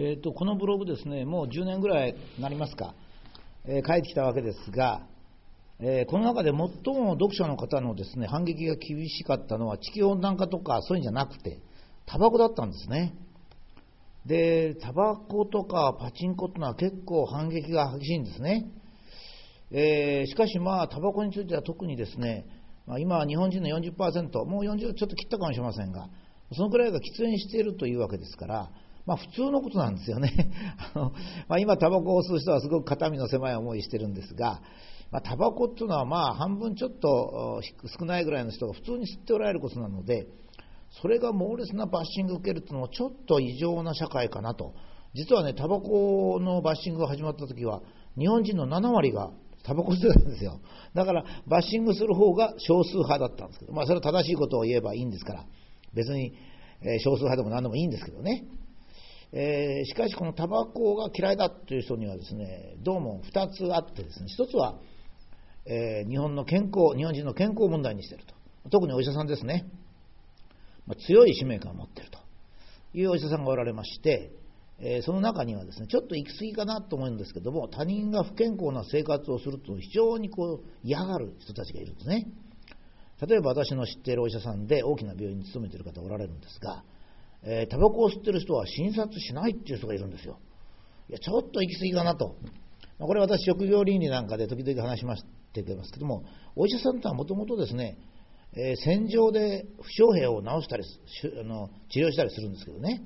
えーと、このブログですね、もう10年ぐらいになりますか、えー、書いてきたわけですが、えー、この中で最も読者の方のですね反撃が厳しかったのは地球温暖化とかそういうんじゃなくて、タバコだったんですね。で、タバコとかパチンコっていうのは結構反撃が激しいんですね。えー、しかしまあ、タバコについては特にですね、まあ、今、日本人の40%、もう40ちょっと切ったかもしれませんが、そのくらいが喫煙しているというわけですから、まあ、普通のことなんですよね。あのまあ、今、タバコを吸う人はすごく肩身の狭い思いしてるんですが、まあ、タバコっていうのはまあ半分ちょっと少ないぐらいの人が普通に吸っておられることなので、それが猛烈なバッシングを受けるというのはちょっと異常な社会かなと。実はね、タバコのバッシングが始まった時は、日本人の7割がタバコ吸ってたんですよ。だから、バッシングする方が少数派だったんですけど、まあ、それは正しいことを言えばいいんですから、別に、え、少数派でも何でもいいんですけどね。えー、しかし、このタバコが嫌いだという人にはですね、どうも2つあってですね、1つは、えー、日本の健康、日本人の健康問題にしていると。特にお医者さんですね。まあ、強い使命感を持っているというお医者さんがおられまして、えー、その中にはですね、ちょっと行き過ぎかなと思うんですけども、他人が不健康な生活をすると非常にこう嫌がる人たちがいるんですね。例えば私の知っているお医者さんで大きな病院に勤めている方おられるんですが、えー、タバコを吸ってる人は診察しないっていう人がいるんですよ。いや、ちょっと行き過ぎかなと。まあ、これ私、職業倫理なんかで時々話しましてますけども、お医者さんとはもともとですね、えー、戦場で負傷兵を治したりあの治療したりするんですけどね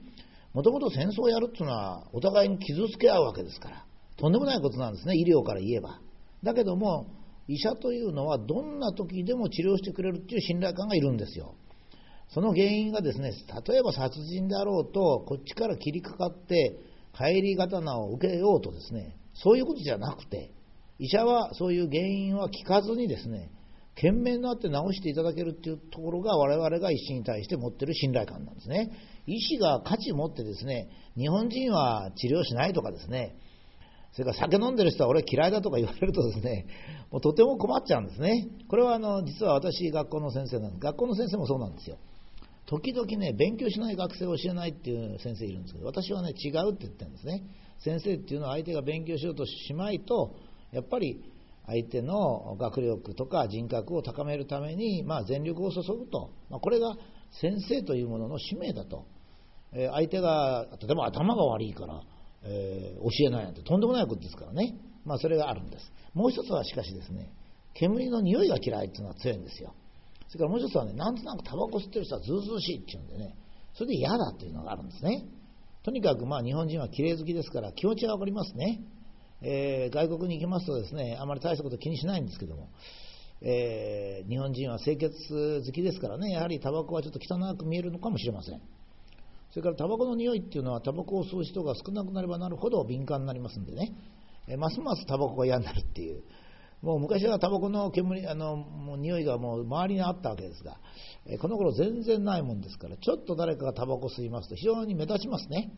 もともと戦争をやるっていうのはお互いに傷つけ合うわけですからとんでもないことなんですね医療から言えばだけども医者というのはどんな時でも治療してくれるっていう信頼感がいるんですよその原因がですね例えば殺人であろうとこっちから切りかかって帰り刀を受けようとですねそういうことじゃなくて医者はそういう原因は聞かずにですね懸命になって治していただけるっていうところが我々が医師に対して持ってる信頼感なんですね。医師が価値持ってですね、日本人は治療しないとかですね、それから酒飲んでる人は俺嫌いだとか言われるとですね、もうとても困っちゃうんですね。これはあの実は私学校の先生なんです。学校の先生もそうなんですよ。時々ね、勉強しない学生を教えないっていう先生いるんですけど、私はね、違うって言ってるんですね。先生っていうのは相手が勉強しようとしまいと、やっぱり相手の学力とか人格を高めるために、まあ、全力を注ぐと、まあ、これが先生というものの使命だと、えー、相手が例えば頭が悪いから、えー、教えないなんてとんでもないことですからね、まあ、それがあるんです。もう一つはしかしですね煙の匂いが嫌いっていうのは強いんですよ。それからもう一つはねなんとなくタバコ吸ってる人はずうずうしいっていうんでねそれで嫌だっていうのがあるんですね。とにかくまあ日本人は綺麗好きですから気持ちは分かりますね。えー、外国に行きますとですねあまり大したこと気にしないんですけども、えー、日本人は清潔好きですからねやはりタバコはちょっと汚く見えるのかもしれません。それからタバコの匂いっていうのはタバコを吸う人が少なくなればなるほど敏感になりますんでね、えー、ますますタバコが嫌になるっていう。もう昔はタバコの煙あのもう匂いがもう周りにあったわけですが、えこの頃全然ないもんですからちょっと誰かがタバコ吸いますと非常に目立ちますね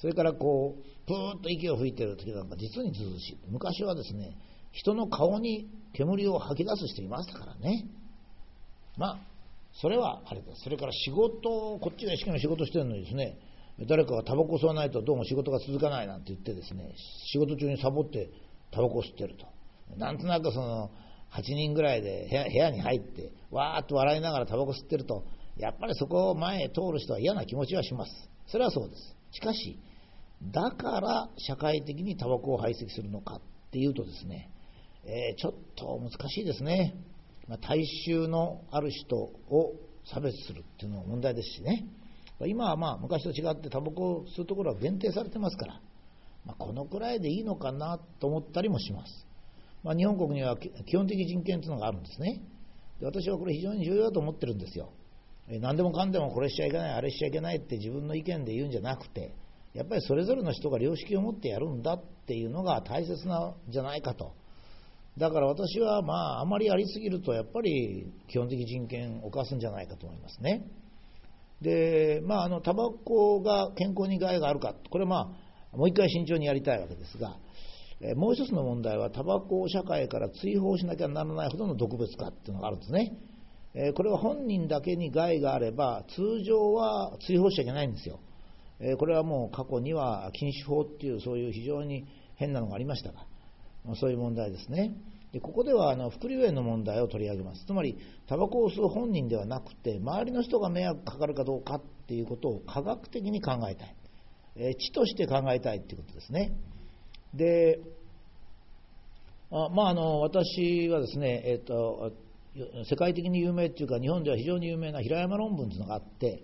それからこう、ぷーっと息を吹いてる時なんか実にずうしい。昔はですね、人の顔に煙を吐き出す人いましたからね。まあ、それはあれです。それから仕事、こっちが一生懸命仕事してるのにですね、誰かがタバコ吸わないとどうも仕事が続かないなんて言ってですね、仕事中にサボってタバコ吸ってると。なんとなくその、8人ぐらいで部屋に入って、わーっと笑いながらタバコ吸ってると、やっぱりそこを前へ通る人は嫌な気持ちはします。それはそうです。しかし、だから社会的にタバコを排斥するのかっていうとですね、えー、ちょっと難しいですね。まあ、大衆のある人を差別するっていうのも問題ですしね。今はまあ昔と違ってタバコを吸うところは限定されてますから、まあ、このくらいでいいのかなと思ったりもします。まあ、日本国には基本的人権というのがあるんですね。で私はこれ非常に重要だと思ってるんですよ。何でもかんでもこれしちゃいけない、あれしちゃいけないって自分の意見で言うんじゃなくて、やっぱりそれぞれの人が良識を持ってやるんだっていうのが大切なんじゃないかと。だから私はまああまりやりすぎるとやっぱり基本的人権を犯すんじゃないかと思いますね。で、まああのタバコが健康に害があるか、これはまあもう一回慎重にやりたいわけですが、もう一つの問題はタバコを社会から追放しなきゃならないほどの毒物化っていうのがあるんですね。これは本人だけに害があれば通常は追放しちゃいけないんですよ。えこれはもう過去には禁止法っていうそういう非常に変なのがありましたが、そういう問題ですね。でここではあの副流炎の問題を取り上げます。つまり、タバコを吸う本人ではなくて、周りの人が迷惑かかるかどうかっていうことを科学的に考えたい。え知として考えたいということですね。で、あまあ、あの私はですね、えーと、世界的に有名というか、日本では非常に有名な平山論文というのがあって、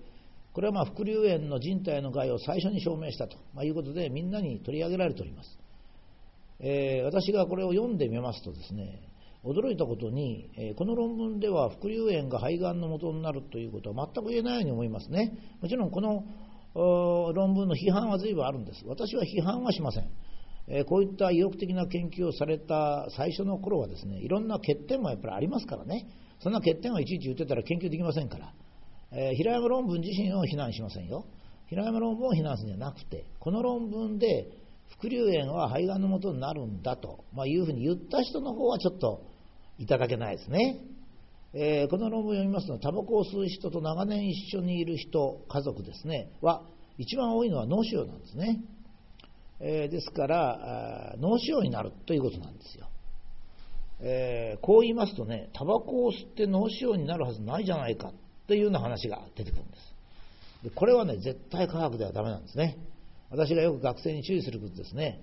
これはまあ副流炎の人体の害を最初に証明したと、ま、いうことで、みんなに取り上げられております。えー、私がこれを読んでみますとですね、驚いたことに、え、この論文では副流炎が肺がんの元になるということは全く言えないように思いますね。もちろんこの論文の批判は随分あるんです。私は批判はしません。えこういった意欲的な研究をされた最初の頃はですね、いろんな欠点もやっぱりありますからね、そんな欠点をいちいち言ってたら研究できませんから、えー、平山論文自身を非難しませんよ。平山論文を非難するんじゃなくて、この論文で副流炎は肺がんのもとになるんだと、まあ、いうふうに言った人の方はちょっといただけないですね。えー、この論文を読みますと、タバコを吸う人と長年一緒にいる人、家族ですね、は、一番多いのは脳腫瘍なんですね。えー、ですから脳腫瘍になるということなんですよ。えー、こう言いますとね、タバコを吸って脳腫瘍になるはずないじゃないかというような話が出てくるんです。でこれはね、絶対科学ではダメなんですね。私がよく学生に注意することですね。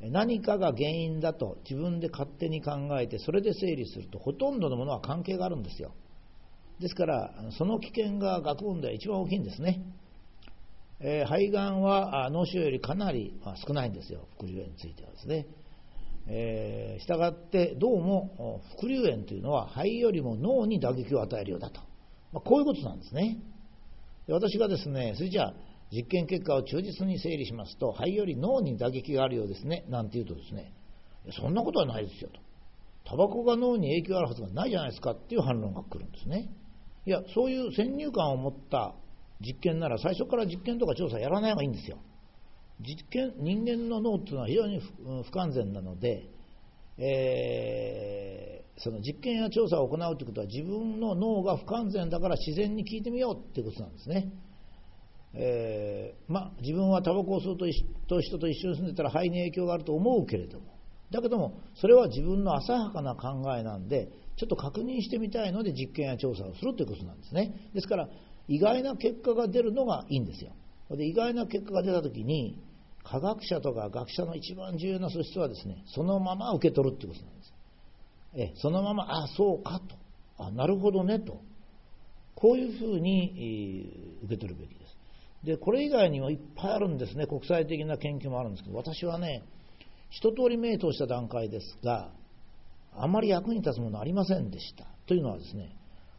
何かが原因だと自分で勝手に考えて、それで整理すると、ほとんどのものは関係があるんですよ。ですから、その危険が学問では一番大きいんですね。えー、肺がんは脳腫瘍よりかなり、まあ、少ないんですよ、副流炎についてはですね。えー、したがってどうも副流炎というのは肺よりも脳に打撃を与えるようだと、まあ、こういうことなんですね。で私がですねそれじゃあ実験結果を忠実に整理しますと肺より脳に打撃があるようですね。なんて言うとですねそんなことはないですよと。タバコが脳に影響あるはずがないじゃないですかっていう反論が来るんですね。いやそういう先入観を持った実験なら最初から実験とか調査やらない方がいいんですよ。実験人間の脳っていうのは非常に不完全なので、えー、その実験や調査を行うということは自分の脳が不完全だから自然に聞いてみようっていうことなんですね。えー、まあ、自分はタバコを吸うと人と一緒に住んでたら肺に影響があると思うけれどもだけどもそれは自分の浅はかな考えなんでちょっと確認してみたいので実験や調査をするということなんですねですから意外な結果が出るのがいいんですよ。で意外な結果が出たときに、科学者とか学者の一番重要な素質はですね、そのまま受け取るってことなんです。えそのまま、あそうかと、あなるほどねと、こういうふうに、えー、受け取るべきです。で、これ以外にもいっぱいあるんですね、国際的な研究もあるんですけど、私はね、一通り名答した段階ですが、あまり役に立つものありませんでした。というのはですね、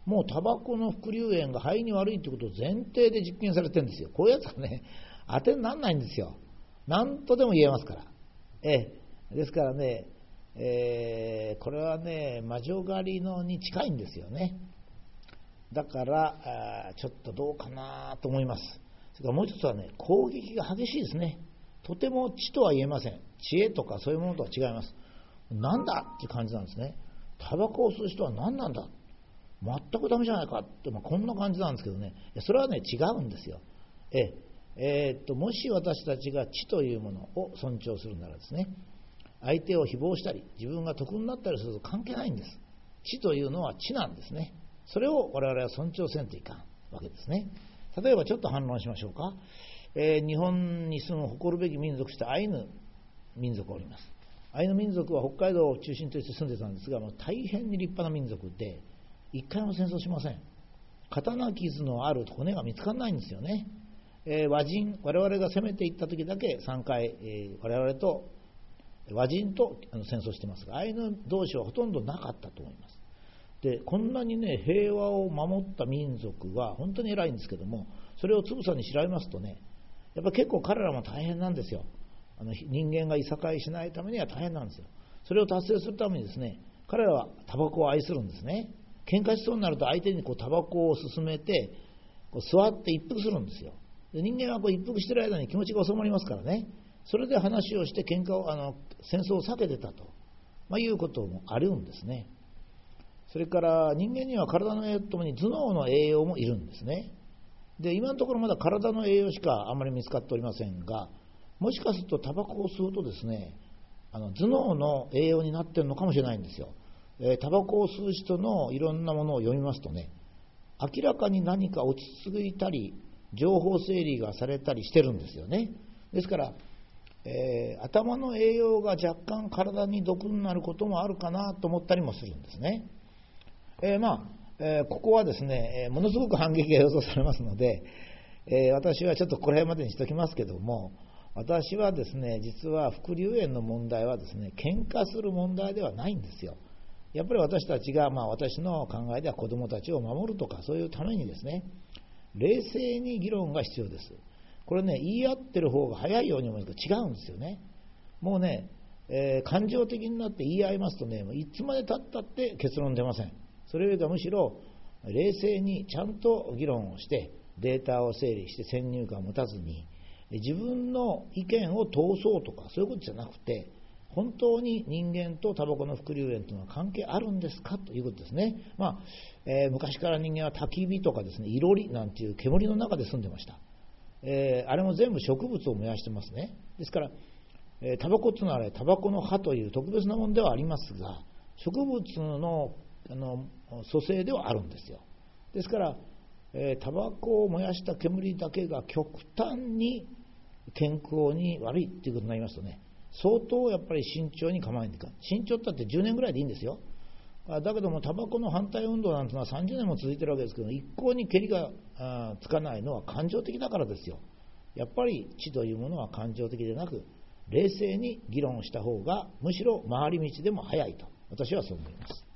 もうタバコの副流炎が肺に悪いということを前提で実験されてるんですよ。こういうやつはね、当てにならないんですよ。何とでも言えますから。え。ですからね、えー、これはね、魔女狩りのに近いんですよね。だから、ちょっとどうかなと思います。それからもう一つはね、攻撃が激しいですね。とても知とは言えません。知恵とかそういうものとは違います。なんだって感じなんですね。タバコを吸う人は何なんだ全くダメじゃないかって、まあ、こんな感じなんですけどね、それはね、違うんですよ。ええー、っともし私たちが知というものを尊重するならですね、相手を誹謗したり、自分が得になったりすると関係ないんです。知というのは知なんですね。それを我々は尊重せんといかんわけですね。例えばちょっと反論しましょうか。えー、日本に住む誇るべき民族としてアイヌ民族おります。アイヌ民族は北海道を中心として住んでたんですが、もう大変に立派な民族で、一回も戦争しません。刀傷のある骨が見つからないんですよね。えー、和人、我々が攻めていった時だけ3回、えー、我々と和人と戦争してますが、アイヌ同士はほとんどなかったと思います。で、こんなにね、平和を守った民族は本当に偉いんですけども、それをつぶさに調べますとね、やっぱ結構彼らも大変なんですよ。あの人間がいさかいしないためには大変なんですよ。それを達成するためにですね、彼らはタバコを愛するんですね。喧嘩しそうになると相手にこうタバコを勧めてこう座って一服するんですよ。で人間はこう一服してる間に気持ちが収まりますからね。それで話をして喧嘩をあの戦争を避けてたと、まあ、いうこともあるんですね。それから人間には体の栄養ともに頭脳の栄養もいるんですね。で今のところまだ体の栄養しかあんまり見つかっておりませんがもしかするとタバコを吸うとですねあの頭脳の栄養になってるのかもしれないんですよ、え、タバコを吸う人のいろんなものを読みますとね明らかに何か落ち着いたり情報整理がされたりしてるんですよね。ですから、えー、頭の栄養が若干体に毒になることもあるかなと思ったりもするんですね、えー、まあ、えここはですねものすごく反撃が予想されますので、え私はちょっとこれまでにしておきますけども私はですね実は副流炎の問題はですね喧嘩する問題ではないんですよ。やっぱり私たちが、まあ、私の考えでは子どもたちを守るとかそういうためにですね冷静に議論が必要です。これね言い合ってる方が早いように思いますけど違うんですよね。もうね、えー、感情的になって言い合いますとねいつまでたったって結論出ません。それよりかむしろ冷静にちゃんと議論をしてデータを整理して先入観を持たずに自分の意見を通そうとかそういうことじゃなくて本当に人間とタバコの副流炎というのは関係あるんですか？ということですね、まあえー、昔から人間は焚き火とかですねいろりなんていう煙の中で住んでました、えー、あれも全部植物を燃やしてますね。ですから、えー、タバコというのはあれタバコの葉という特別なものではありますが植物のあの組成ではあるんですよ。ですから、えタバコを燃やした煙だけが極端に健康に悪いっていうことになりますとね、相当やっぱり慎重に構えていく慎重ったって10年ぐらいでいいんですよ。だけども、タバコの反対運動なんてのは30年も続いてるわけですけど、一向にけりがつかないのは感情的だからですよ。やっぱり知というものは感情的でなく、冷静に議論した方が、むしろ回り道でも早いと、私はそう思います。